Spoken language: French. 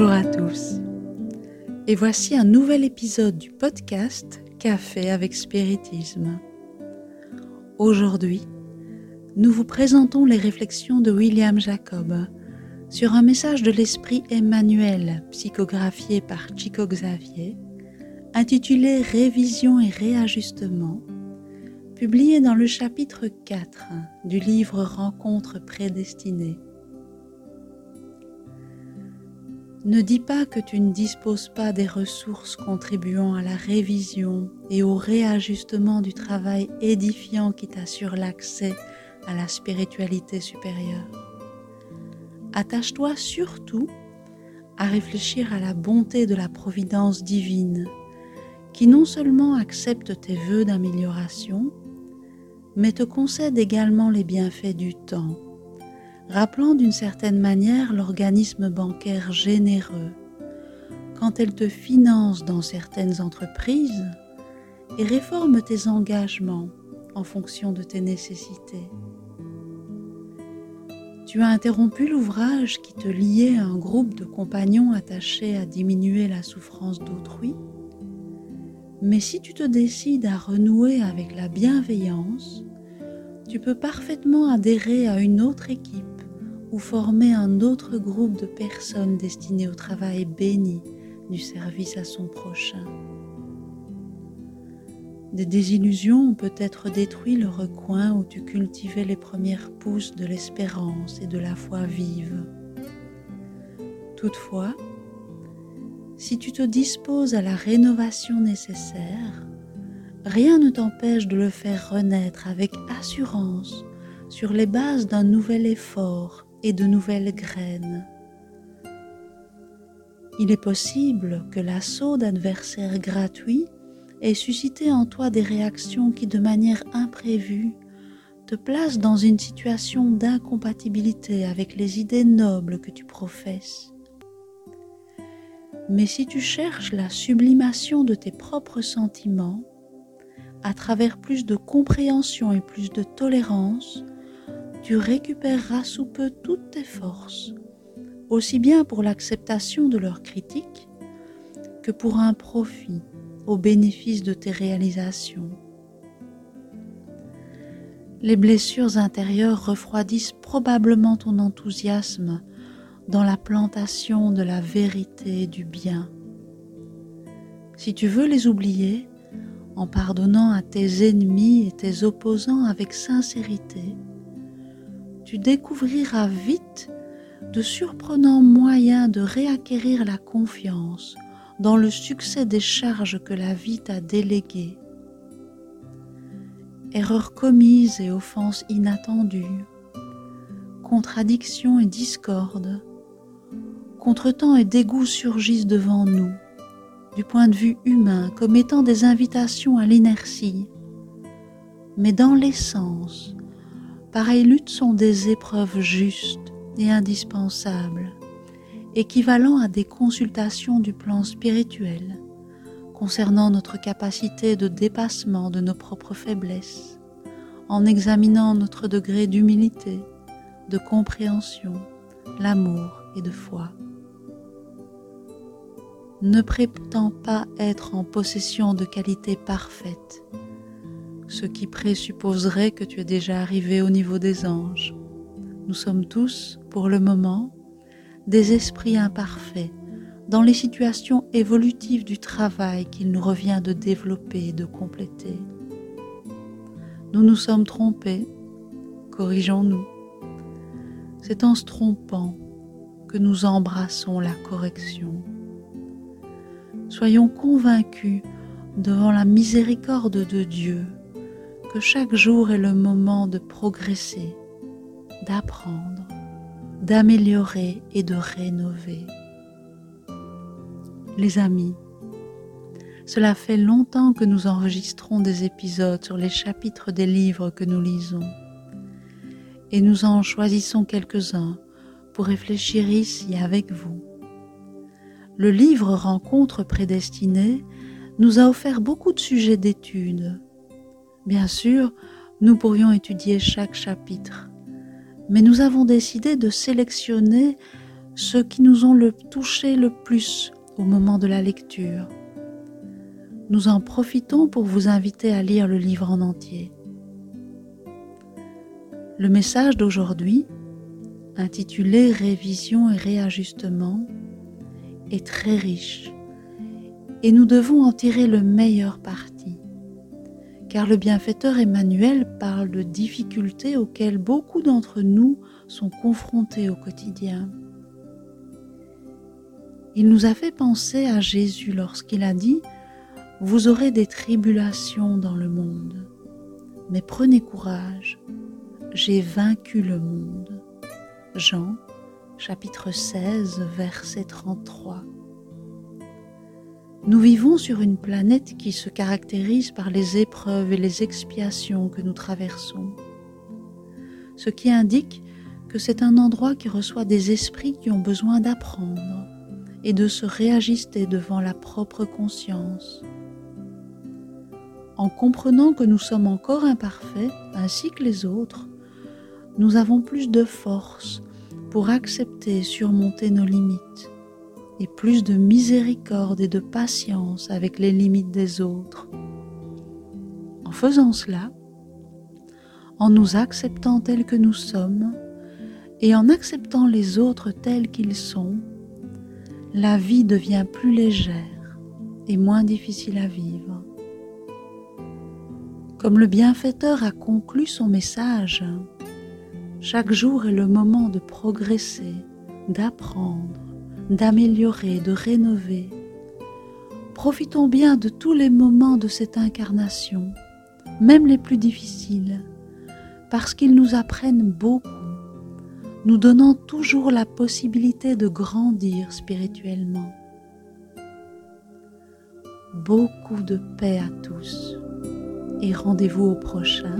Bonjour à tous. Et voici un nouvel épisode du podcast Café avec Spiritisme. Aujourd'hui, nous vous présentons les réflexions de William Jacob sur un message de l'esprit Emmanuel psychographié par Chico Xavier, intitulé Révision et réajustement, publié dans le chapitre 4 du livre Rencontres prédestinées Ne dis pas que tu ne disposes pas des ressources contribuant à la révision et au réajustement du travail édifiant qui t'assure l'accès à la spiritualité supérieure. Attache-toi surtout à réfléchir à la bonté de la providence divine, qui non seulement accepte tes voeux d'amélioration, mais te concède également les bienfaits du temps rappelant d'une certaine manière l'organisme bancaire généreux quand elle te finance dans certaines entreprises et réforme tes engagements en fonction de tes nécessités. Tu as interrompu l'ouvrage qui te liait à un groupe de compagnons attachés à diminuer la souffrance d'autrui, mais si tu te décides à renouer avec la bienveillance, tu peux parfaitement adhérer à une autre équipe ou former un autre groupe de personnes destinées au travail béni du service à son prochain. Des désillusions ont peut-être détruit le recoin où tu cultivais les premières pousses de l'espérance et de la foi vive. Toutefois, si tu te disposes à la rénovation nécessaire, rien ne t'empêche de le faire renaître avec assurance sur les bases d'un nouvel effort et de nouvelles graines. Il est possible que l'assaut d'adversaires gratuits ait suscité en toi des réactions qui, de manière imprévue, te placent dans une situation d'incompatibilité avec les idées nobles que tu professes. Mais si tu cherches la sublimation de tes propres sentiments, à travers plus de compréhension et plus de tolérance, tu récupéreras sous peu toutes tes forces, aussi bien pour l'acceptation de leurs critiques que pour un profit au bénéfice de tes réalisations. Les blessures intérieures refroidissent probablement ton enthousiasme dans la plantation de la vérité et du bien. Si tu veux les oublier, en pardonnant à tes ennemis et tes opposants avec sincérité, tu découvriras vite de surprenants moyens de réacquérir la confiance dans le succès des charges que la vie t'a déléguées. Erreurs commises et offenses inattendues, contradictions et discordes, contretemps et dégoûts surgissent devant nous, du point de vue humain, comme étant des invitations à l'inertie. Mais dans l'essence, Pareilles luttes sont des épreuves justes et indispensables, équivalent à des consultations du plan spirituel concernant notre capacité de dépassement de nos propres faiblesses, en examinant notre degré d'humilité, de compréhension, l'amour et de foi. Ne prétends pas être en possession de qualités parfaites ce qui présupposerait que tu es déjà arrivé au niveau des anges. Nous sommes tous, pour le moment, des esprits imparfaits dans les situations évolutives du travail qu'il nous revient de développer et de compléter. Nous nous sommes trompés, corrigeons-nous. C'est en se trompant que nous embrassons la correction. Soyons convaincus devant la miséricorde de Dieu que chaque jour est le moment de progresser, d'apprendre, d'améliorer et de rénover. Les amis, cela fait longtemps que nous enregistrons des épisodes sur les chapitres des livres que nous lisons et nous en choisissons quelques-uns pour réfléchir ici avec vous. Le livre Rencontres prédestinées nous a offert beaucoup de sujets d'études Bien sûr, nous pourrions étudier chaque chapitre, mais nous avons décidé de sélectionner ceux qui nous ont le touché le plus au moment de la lecture. Nous en profitons pour vous inviter à lire le livre en entier. Le message d'aujourd'hui, intitulé Révision et réajustement, est très riche et nous devons en tirer le meilleur parti. Car le bienfaiteur Emmanuel parle de difficultés auxquelles beaucoup d'entre nous sont confrontés au quotidien. Il nous a fait penser à Jésus lorsqu'il a dit ⁇ Vous aurez des tribulations dans le monde, mais prenez courage, j'ai vaincu le monde. Jean chapitre 16 verset 33. Nous vivons sur une planète qui se caractérise par les épreuves et les expiations que nous traversons, ce qui indique que c'est un endroit qui reçoit des esprits qui ont besoin d'apprendre et de se réajuster devant la propre conscience. En comprenant que nous sommes encore imparfaits, ainsi que les autres, nous avons plus de force pour accepter et surmonter nos limites et plus de miséricorde et de patience avec les limites des autres. En faisant cela, en nous acceptant tels que nous sommes et en acceptant les autres tels qu'ils sont, la vie devient plus légère et moins difficile à vivre. Comme le bienfaiteur a conclu son message, chaque jour est le moment de progresser, d'apprendre, d'améliorer, de rénover. Profitons bien de tous les moments de cette incarnation, même les plus difficiles, parce qu'ils nous apprennent beaucoup, nous donnant toujours la possibilité de grandir spirituellement. Beaucoup de paix à tous et rendez-vous au prochain